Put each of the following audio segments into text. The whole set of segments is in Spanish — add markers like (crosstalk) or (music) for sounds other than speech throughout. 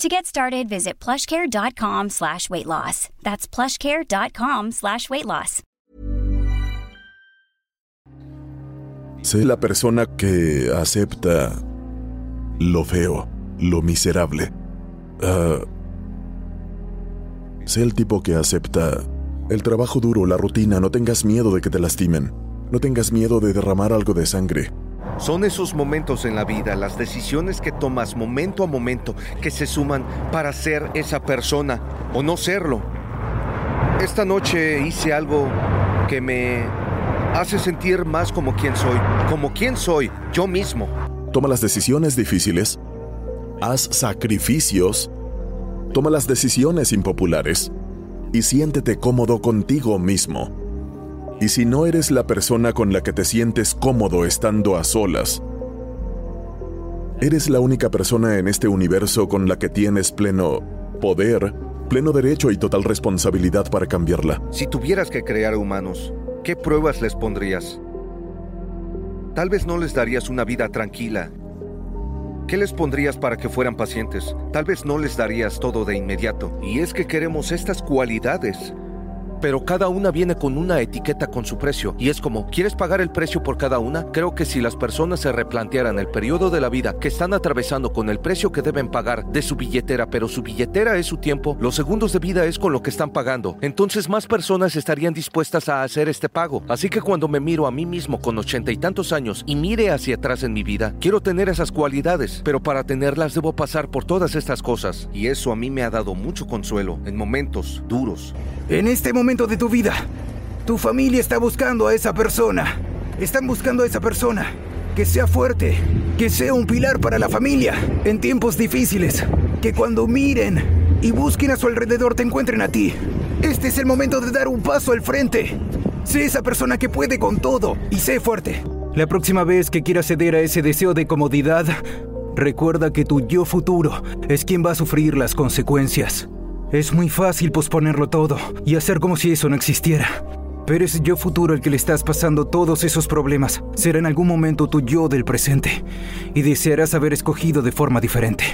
To get started, visit plushcare.com slash weight loss. That's plushcare.com slash weight loss. Sé la persona que acepta lo feo, lo miserable. Ah, sé el tipo que acepta el trabajo duro, la rutina, no tengas miedo de que te lastimen. No tengas miedo de derramar algo de sangre. Son esos momentos en la vida, las decisiones que tomas momento a momento, que se suman para ser esa persona o no serlo. Esta noche hice algo que me hace sentir más como quien soy, como quien soy, yo mismo. Toma las decisiones difíciles, haz sacrificios, toma las decisiones impopulares y siéntete cómodo contigo mismo. Y si no eres la persona con la que te sientes cómodo estando a solas, eres la única persona en este universo con la que tienes pleno poder, pleno derecho y total responsabilidad para cambiarla. Si tuvieras que crear humanos, ¿qué pruebas les pondrías? Tal vez no les darías una vida tranquila. ¿Qué les pondrías para que fueran pacientes? Tal vez no les darías todo de inmediato. Y es que queremos estas cualidades pero cada una viene con una etiqueta con su precio. Y es como, ¿quieres pagar el precio por cada una? Creo que si las personas se replantearan el periodo de la vida que están atravesando con el precio que deben pagar de su billetera, pero su billetera es su tiempo, los segundos de vida es con lo que están pagando. Entonces más personas estarían dispuestas a hacer este pago. Así que cuando me miro a mí mismo con ochenta y tantos años y mire hacia atrás en mi vida, quiero tener esas cualidades, pero para tenerlas debo pasar por todas estas cosas. Y eso a mí me ha dado mucho consuelo en momentos duros. En este momento de tu vida, tu familia está buscando a esa persona. Están buscando a esa persona. Que sea fuerte, que sea un pilar para la familia en tiempos difíciles. Que cuando miren y busquen a su alrededor te encuentren a ti. Este es el momento de dar un paso al frente. Sé esa persona que puede con todo y sé fuerte. La próxima vez que quieras ceder a ese deseo de comodidad, recuerda que tu yo futuro es quien va a sufrir las consecuencias. Es muy fácil posponerlo todo y hacer como si eso no existiera. Pero ese yo futuro al que le estás pasando todos esos problemas será en algún momento tu yo del presente y desearás haber escogido de forma diferente.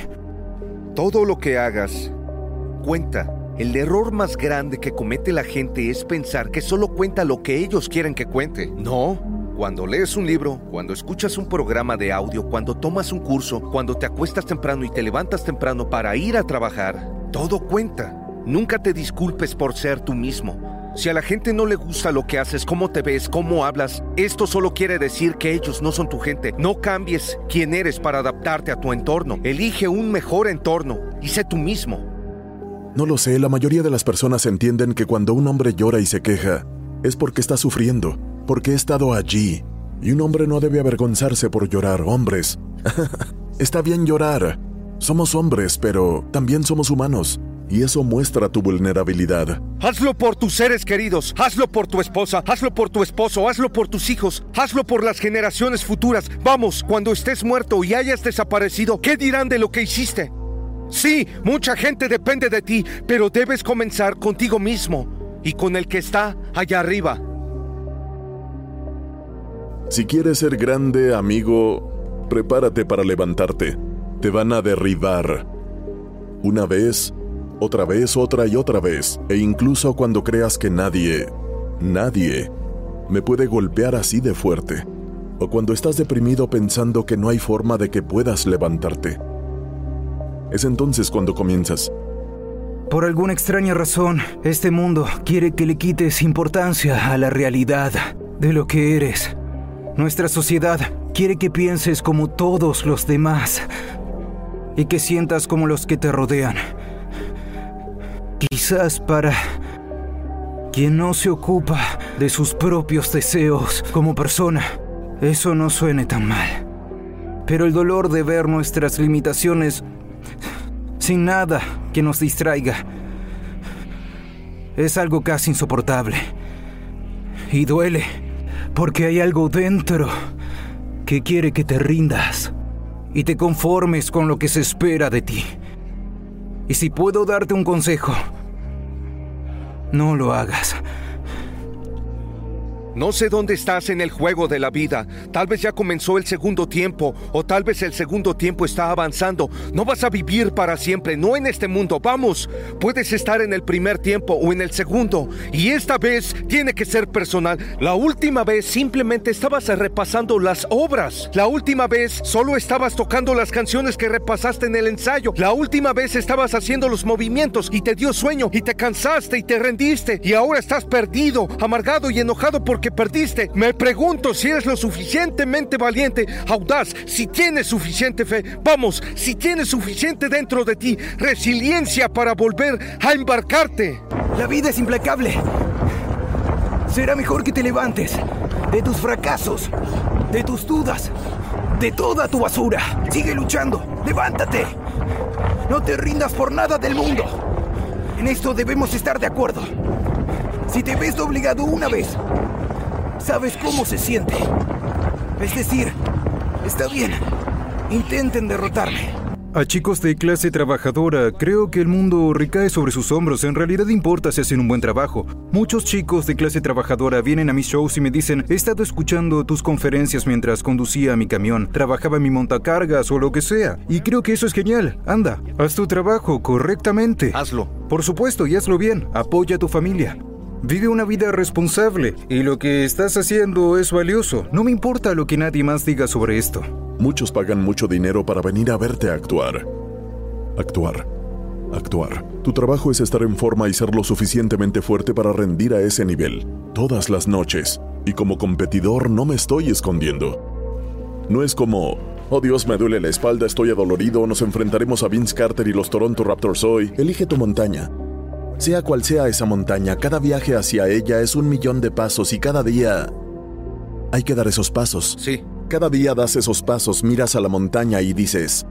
Todo lo que hagas cuenta. El error más grande que comete la gente es pensar que solo cuenta lo que ellos quieren que cuente. No. Cuando lees un libro, cuando escuchas un programa de audio, cuando tomas un curso, cuando te acuestas temprano y te levantas temprano para ir a trabajar, todo cuenta. Nunca te disculpes por ser tú mismo. Si a la gente no le gusta lo que haces, cómo te ves, cómo hablas, esto solo quiere decir que ellos no son tu gente. No cambies quién eres para adaptarte a tu entorno. Elige un mejor entorno y sé tú mismo. No lo sé, la mayoría de las personas entienden que cuando un hombre llora y se queja, es porque está sufriendo, porque he estado allí. Y un hombre no debe avergonzarse por llorar, hombres. (laughs) está bien llorar, somos hombres, pero también somos humanos. Y eso muestra tu vulnerabilidad. Hazlo por tus seres queridos, hazlo por tu esposa, hazlo por tu esposo, hazlo por tus hijos, hazlo por las generaciones futuras. Vamos, cuando estés muerto y hayas desaparecido, ¿qué dirán de lo que hiciste? Sí, mucha gente depende de ti, pero debes comenzar contigo mismo y con el que está allá arriba. Si quieres ser grande, amigo, prepárate para levantarte te van a derribar. Una vez, otra vez, otra y otra vez, e incluso cuando creas que nadie, nadie, me puede golpear así de fuerte, o cuando estás deprimido pensando que no hay forma de que puedas levantarte. Es entonces cuando comienzas. Por alguna extraña razón, este mundo quiere que le quites importancia a la realidad de lo que eres. Nuestra sociedad quiere que pienses como todos los demás y que sientas como los que te rodean. Quizás para quien no se ocupa de sus propios deseos como persona, eso no suene tan mal. Pero el dolor de ver nuestras limitaciones sin nada que nos distraiga es algo casi insoportable. Y duele porque hay algo dentro que quiere que te rindas y te conformes con lo que se espera de ti. Y si puedo darte un consejo, no lo hagas. No sé dónde estás en el juego de la vida. Tal vez ya comenzó el segundo tiempo o tal vez el segundo tiempo está avanzando. No vas a vivir para siempre, no en este mundo. Vamos, puedes estar en el primer tiempo o en el segundo. Y esta vez tiene que ser personal. La última vez simplemente estabas repasando las obras. La última vez solo estabas tocando las canciones que repasaste en el ensayo. La última vez estabas haciendo los movimientos y te dio sueño y te cansaste y te rendiste. Y ahora estás perdido, amargado y enojado porque perdiste. Me pregunto si eres lo suficientemente valiente, audaz, si tienes suficiente fe, vamos, si tienes suficiente dentro de ti, resiliencia para volver a embarcarte. La vida es implacable. Será mejor que te levantes de tus fracasos, de tus dudas, de toda tu basura. Sigue luchando, levántate. No te rindas por nada del mundo. En esto debemos estar de acuerdo. Si te ves obligado una vez, sabes cómo se siente. Es decir, está bien. Intenten derrotarme. A chicos de clase trabajadora, creo que el mundo recae sobre sus hombros. En realidad importa si hacen un buen trabajo. Muchos chicos de clase trabajadora vienen a mis shows y me dicen, he estado escuchando tus conferencias mientras conducía mi camión, trabajaba en mi montacargas o lo que sea. Y creo que eso es genial. Anda, haz tu trabajo correctamente. Hazlo. Por supuesto, y hazlo bien. Apoya a tu familia. Vive una vida responsable y lo que estás haciendo es valioso. No me importa lo que nadie más diga sobre esto. Muchos pagan mucho dinero para venir a verte actuar. Actuar. Actuar. Tu trabajo es estar en forma y ser lo suficientemente fuerte para rendir a ese nivel, todas las noches. Y como competidor no me estoy escondiendo. No es como, oh Dios, me duele la espalda, estoy adolorido, nos enfrentaremos a Vince Carter y los Toronto Raptors hoy. Elige tu montaña. Sea cual sea esa montaña, cada viaje hacia ella es un millón de pasos y cada día hay que dar esos pasos. Sí. Cada día das esos pasos, miras a la montaña y dices,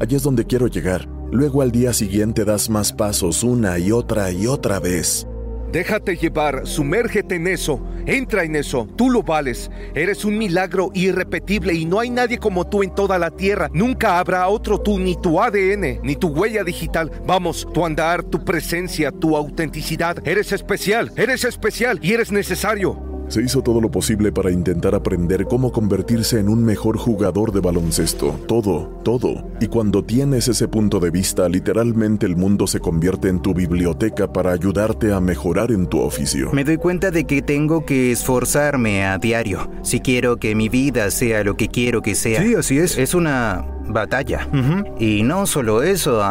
allí es donde quiero llegar. Luego al día siguiente das más pasos una y otra y otra vez. Déjate llevar, sumérgete en eso, entra en eso, tú lo vales. Eres un milagro irrepetible y no hay nadie como tú en toda la tierra. Nunca habrá otro tú, ni tu ADN, ni tu huella digital. Vamos, tu andar, tu presencia, tu autenticidad. Eres especial, eres especial y eres necesario. Se hizo todo lo posible para intentar aprender cómo convertirse en un mejor jugador de baloncesto. Todo, todo. Y cuando tienes ese punto de vista, literalmente el mundo se convierte en tu biblioteca para ayudarte a mejorar en tu oficio. Me doy cuenta de que tengo que esforzarme a diario si quiero que mi vida sea lo que quiero que sea. Sí, así es. Es una batalla. Y no solo eso,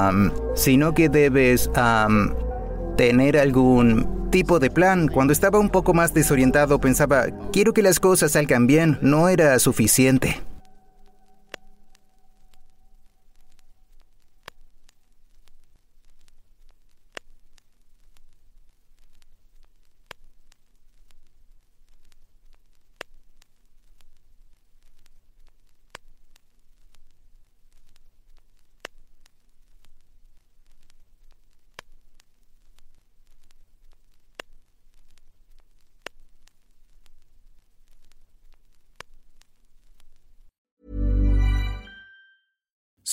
sino que debes tener algún tipo de plan. Cuando estaba un poco más desorientado pensaba, quiero que las cosas salgan bien, no era suficiente.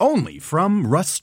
only from Rust